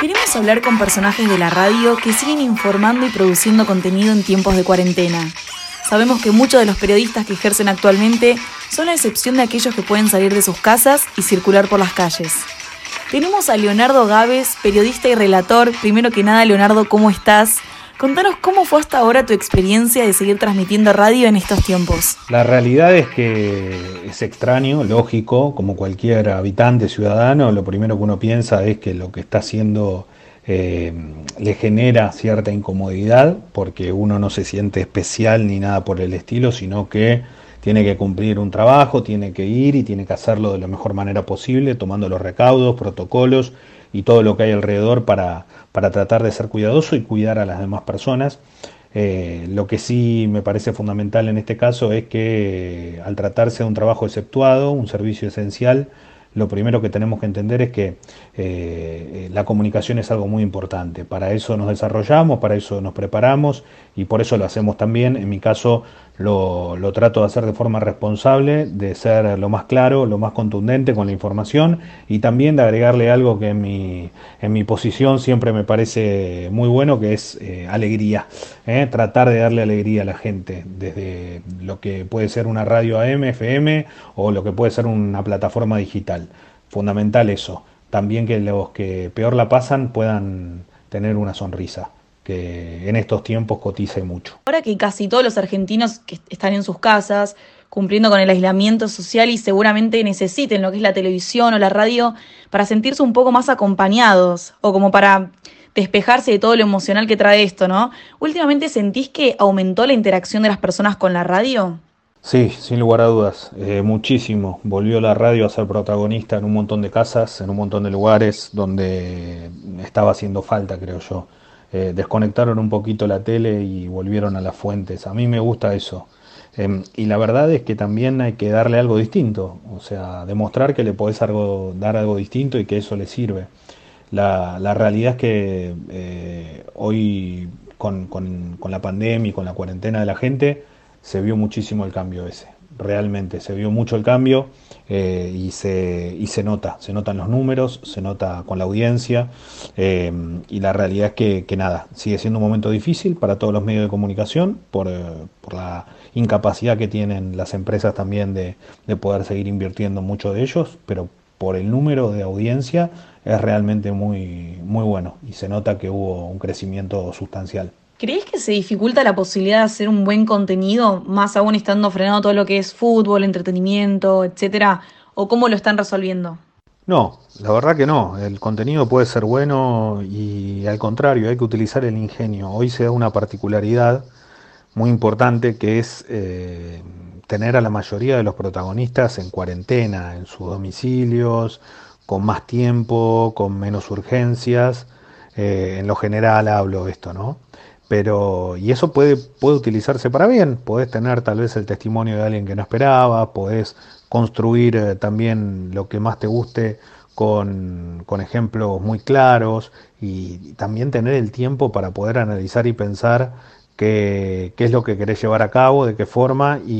Queremos hablar con personajes de la radio que siguen informando y produciendo contenido en tiempos de cuarentena. Sabemos que muchos de los periodistas que ejercen actualmente son la excepción de aquellos que pueden salir de sus casas y circular por las calles. Tenemos a Leonardo Gávez, periodista y relator. Primero que nada, Leonardo, ¿cómo estás? Contanos cómo fue hasta ahora tu experiencia de seguir transmitiendo radio en estos tiempos. La realidad es que es extraño, lógico, como cualquier habitante, ciudadano, lo primero que uno piensa es que lo que está haciendo eh, le genera cierta incomodidad, porque uno no se siente especial ni nada por el estilo, sino que tiene que cumplir un trabajo, tiene que ir y tiene que hacerlo de la mejor manera posible, tomando los recaudos, protocolos y todo lo que hay alrededor para, para tratar de ser cuidadoso y cuidar a las demás personas. Eh, lo que sí me parece fundamental en este caso es que al tratarse de un trabajo exceptuado, un servicio esencial, lo primero que tenemos que entender es que eh, eh, la comunicación es algo muy importante. Para eso nos desarrollamos, para eso nos preparamos y por eso lo hacemos también. En mi caso lo, trato de hacer de forma responsable, de ser lo más claro, lo más contundente con la información y también de agregarle algo que en mi, en mi posición siempre me parece muy bueno, que es eh, alegría. Tratar de darle alegría a la gente, desde lo que puede ser una radio AM, FM o lo que puede ser una plataforma digital fundamental. eso. También que los que peor la pasan puedan tener una sonrisa que en estos tiempos cotice mucho. Ahora que casi todos los argentinos que están en sus casas, cumpliendo con el aislamiento social y seguramente necesiten lo que es la televisión o la radio para sentirse un poco más acompañados o como para despejarse de todo lo emocional que trae esto, ¿no? Últimamente sentís que aumentó la interacción de las personas con la radio? Sí, sin lugar a dudas, eh, muchísimo. Volvió la radio a ser protagonista en un montón de casas, en un montón de lugares donde estaba haciendo falta, creo yo. Eh, desconectaron un poquito la tele y volvieron a las fuentes. A mí me gusta eso. Em, y la verdad es que también hay que darle algo distinto, o sea, demostrar que le podés dar algo distinto y que eso le sirve. La, realidad es que eh, hoy con, con la pandemia y con la cuarentena de la gente, se vio muchísimo el cambio ese. Realmente se vio mucho el cambio eh, y, se, y se nota, se notan los números, se nota con la audiencia eh, y la realidad es que, nada, sigue siendo un momento difícil para todos los medios de comunicación por, eh, por la incapacidad que tienen las empresas también de, de poder seguir invirtiendo mucho de ellos, pero por el número de audiencia es realmente muy, muy bueno y se nota que hubo un crecimiento sustancial. ¿Crees que se dificulta la posibilidad de hacer un buen contenido, más aún estando frenado todo lo que es fútbol, entretenimiento, etcétera? ¿O cómo lo están resolviendo? No, la verdad que no. El contenido puede ser bueno y al contrario, hay que utilizar el ingenio. Hoy se da una particularidad muy importante que es eh, tener a la mayoría de los protagonistas en cuarentena, en sus domicilios, con más tiempo, con menos urgencias. Eh, en lo general hablo esto, ¿no? Pero, y eso puede, puede utilizarse para bien, podés tener tal vez el testimonio de alguien que no esperaba, podés construir eh, también lo que más te guste con, con ejemplos muy claros y, también tener el tiempo para poder analizar y pensar qué, qué, es lo que querés llevar a cabo, de qué forma y,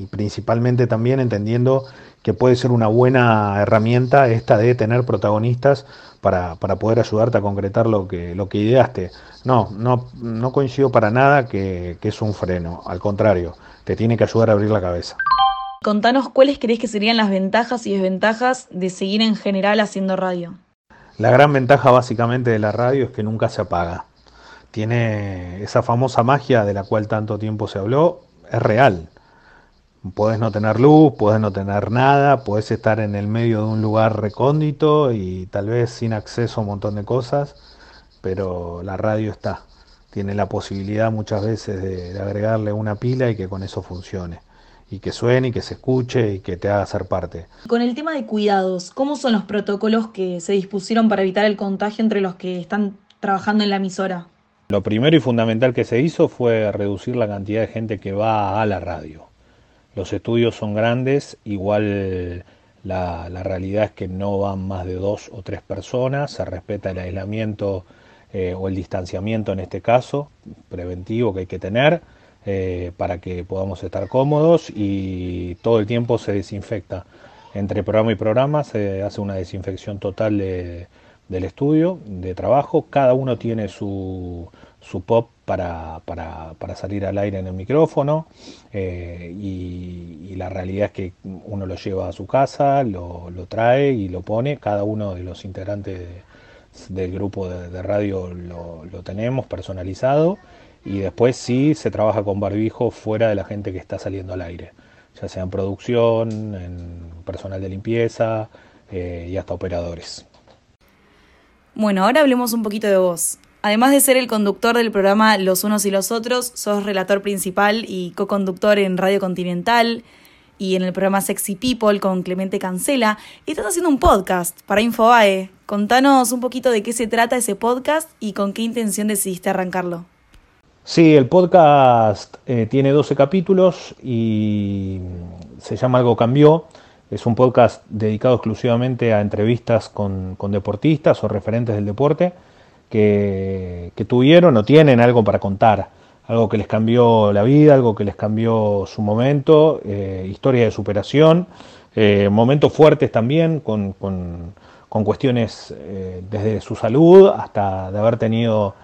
y principalmente también entendiendo que puede ser una buena herramienta esta de tener protagonistas para, para poder ayudarte a concretar lo que, lo que ideaste. No, no, no coincido para nada que, que es un freno, al contrario, te tiene que ayudar a abrir la cabeza. Contanos cuáles crees que serían las ventajas y desventajas de seguir en general haciendo radio. La gran ventaja básicamente de la radio es que nunca se apaga. Tiene esa famosa magia de la cual tanto tiempo se habló, es real. Puedes no tener luz, puedes no tener nada, puedes estar en el medio de un lugar recóndito y tal vez sin acceso a un montón de cosas, pero la radio está. Tiene la posibilidad muchas veces de, agregarle una pila y que con eso funcione. Y que suene y que se escuche y que te haga ser parte. Con el tema de cuidados, ¿cómo son los protocolos que se dispusieron para evitar el contagio entre los que están trabajando en la emisora? Lo primero y fundamental que se hizo fue reducir la cantidad de gente que va a la radio los estudios son grandes, igual la, realidad es que no van más de dos o tres personas, se respeta el aislamiento eh, o el distanciamiento en este caso, preventivo que hay que tener eh, para que podamos estar cómodos y todo el tiempo se desinfecta. Entre programa y programa se hace una desinfección total de, del estudio de trabajo, cada uno tiene su, su pop para, para, para, salir al aire en el micrófono eh, y, la realidad es que uno lo lleva a su casa, lo, lo trae y lo pone, cada uno de los integrantes del grupo de, radio lo, lo, tenemos personalizado y después sí se trabaja con barbijo fuera de la gente que está saliendo al aire, ya sea en producción, en personal de limpieza eh, y hasta operadores. Bueno, ahora hablemos un poquito de vos. Además de ser el conductor del programa Los Unos y los Otros, sos relator principal y co-conductor en Radio Continental y en el programa Sexy People con Clemente Cancela. Estás haciendo un podcast para Infobae. Contanos un poquito de qué se trata ese podcast y con qué intención decidiste arrancarlo. Sí, el podcast eh, tiene 12 capítulos y se llama Algo Cambió. Es un podcast dedicado exclusivamente a entrevistas con, con deportistas o referentes del deporte que, tuvieron o tienen algo para contar, algo que les cambió la vida, algo que les cambió su momento, eh, historia de superación, eh, momentos fuertes también con, con, cuestiones eh, desde su salud hasta de haber tenido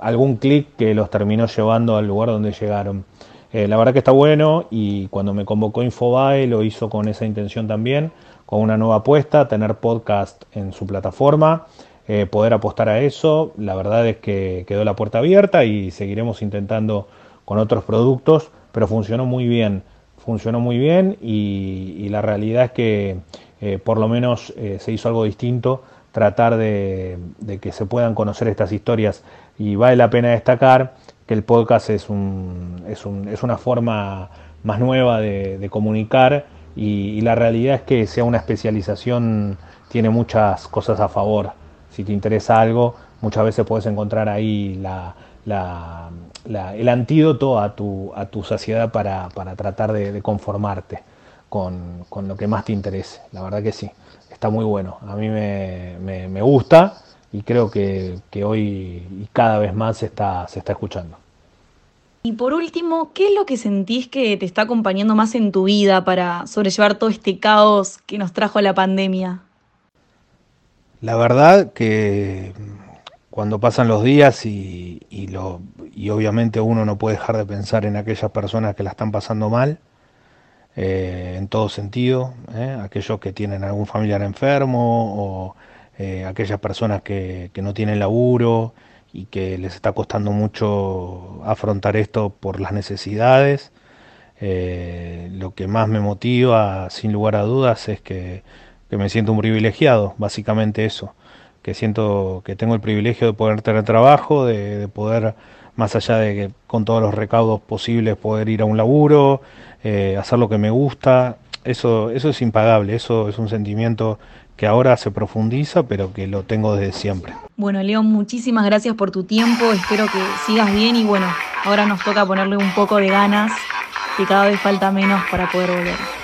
algún clic que los terminó llevando al lugar donde llegaron. la verdad que está bueno y cuando me convocó Infobae lo hizo con esa intención también, con una nueva apuesta, tener podcast en su plataforma. Eh, poder apostar a eso. La verdad es que quedó la puerta abierta y seguiremos intentando con otros productos, pero funcionó muy bien, funcionó muy bien y, la realidad es que eh, por lo menos eh, se hizo algo distinto, tratar de, que se puedan conocer estas historias y vale la pena destacar que el podcast es, un, es, un, es una forma más nueva de, comunicar y la realidad es que sea una especialización tiene muchas cosas a favor si te interesa algo, muchas veces puedes encontrar ahí el antídoto a tu, a tu saciedad para, tratar de, conformarte con, lo que más te interese. La verdad que sí, está muy bueno. A mí me, gusta y creo que, hoy y cada vez más se está, se está escuchando. Y por último, ¿qué es lo que sentís que te está acompañando más en tu vida para sobrellevar todo este caos que nos trajo la pandemia? La verdad que cuando pasan los días y, obviamente uno no puede dejar de pensar en aquellas personas que la están pasando mal, eh, en todo sentido, eh, aquellos que tienen algún familiar enfermo o eh, aquellas personas que, que, no tienen laburo y que les está costando mucho afrontar esto por las necesidades. lo que más me motiva, sin lugar a dudas, es que que me siento un privilegiado, básicamente eso, que siento que tengo el privilegio de poder tener trabajo, de, poder, más allá de que con todos los recaudos posibles, poder ir a un laburo, eh, hacer lo que me gusta, eso, eso es impagable, eso es un sentimiento que ahora se profundiza, pero que lo tengo desde siempre. Bueno, León, muchísimas gracias por tu tiempo, espero que sigas bien y bueno, ahora nos toca ponerle un poco de ganas, que cada vez falta menos para poder volver.